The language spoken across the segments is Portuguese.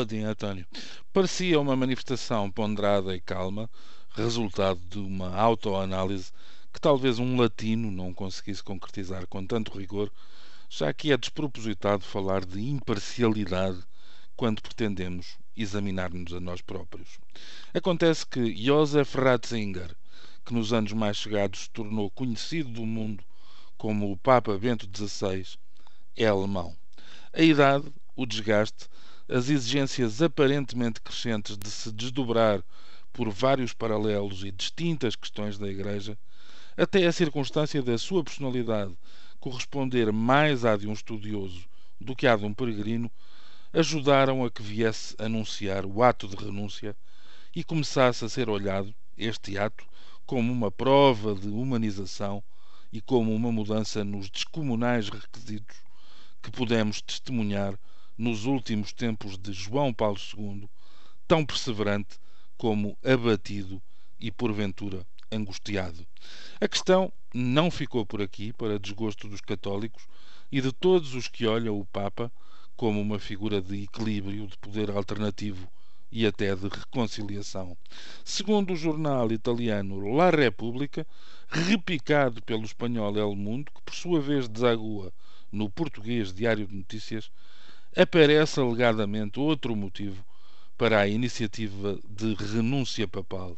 António. Parecia uma manifestação ponderada e calma, resultado de uma autoanálise que talvez um latino não conseguisse concretizar com tanto rigor, já que é despropositado falar de imparcialidade quando pretendemos examinar-nos a nós próprios. Acontece que Josef Ratzinger, que nos anos mais chegados se tornou conhecido do mundo como o Papa Bento XVI, é alemão. A idade, o desgaste, as exigências aparentemente crescentes de se desdobrar por vários paralelos e distintas questões da Igreja, até a circunstância da sua personalidade corresponder mais à de um estudioso do que à de um peregrino, ajudaram a que viesse anunciar o ato de renúncia e começasse a ser olhado, este ato, como uma prova de humanização e como uma mudança nos descomunais requisitos que pudemos testemunhar nos últimos tempos de João Paulo II, tão perseverante como abatido e porventura angustiado. A questão não ficou por aqui para desgosto dos católicos e de todos os que olham o Papa como uma figura de equilíbrio, de poder alternativo e até de reconciliação. Segundo o jornal italiano La Repubblica, repicado pelo espanhol El Mundo, que por sua vez desagua no português Diário de Notícias, aparece alegadamente outro motivo para a iniciativa de renúncia papal.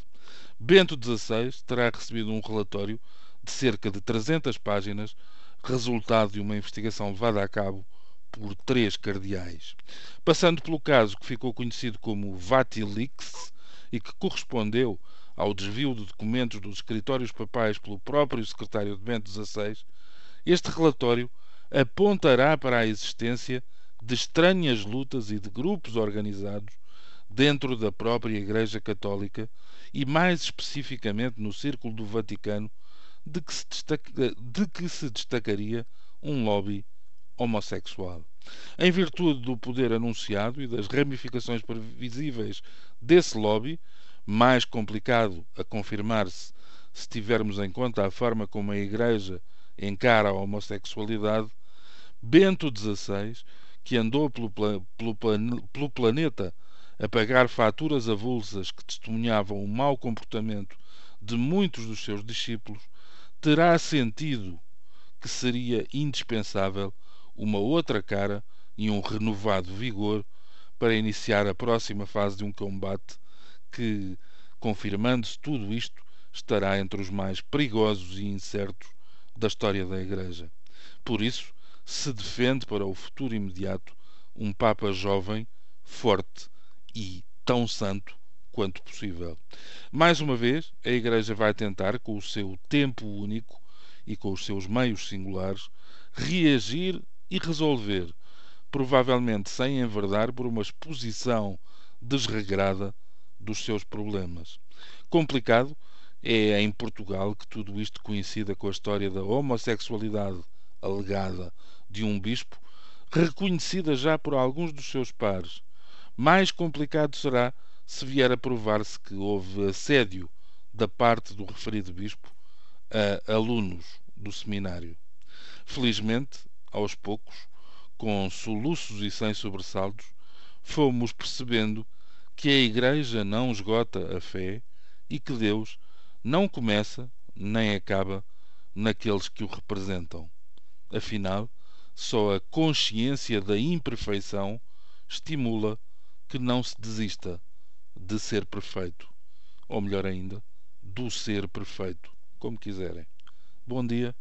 Bento XVI terá recebido um relatório de cerca de 300 páginas, resultado de uma investigação levada a cabo por três cardeais. Passando pelo caso que ficou conhecido como Vatilix e que correspondeu ao desvio de documentos dos escritórios papais pelo próprio secretário de Bento XVI, este relatório apontará para a existência de estranhas lutas e de grupos organizados dentro da própria Igreja Católica e, mais especificamente, no Círculo do Vaticano, de que se, destaca, de que se destacaria um lobby homossexual. Em virtude do poder anunciado e das ramificações previsíveis desse lobby, mais complicado a confirmar-se se tivermos em conta a forma como a Igreja encara a homossexualidade, Bento XVI que andou pelo, pelo, pelo planeta a pagar faturas avulsas que testemunhavam o mau comportamento de muitos dos seus discípulos, terá sentido que seria indispensável uma outra cara e um renovado vigor para iniciar a próxima fase de um combate que, confirmando-se tudo isto, estará entre os mais perigosos e incertos da história da Igreja. Por isso, se defende para o futuro imediato um Papa jovem, forte e tão santo quanto possível. Mais uma vez, a Igreja vai tentar, com o seu tempo único e com os seus meios singulares, reagir e resolver, provavelmente sem enverdar por uma exposição desregrada dos seus problemas. Complicado é em Portugal que tudo isto coincida com a história da homossexualidade alegada de um bispo, reconhecida já por alguns dos seus pares. Mais complicado será se vier a provar-se que houve assédio da parte do referido bispo a alunos do seminário. Felizmente, aos poucos, com soluços e sem sobressaltos, fomos percebendo que a Igreja não esgota a fé e que Deus não começa nem acaba naqueles que o representam. Afinal, só a consciência da imperfeição estimula que não se desista de ser perfeito, ou melhor ainda, do ser perfeito, como quiserem. Bom dia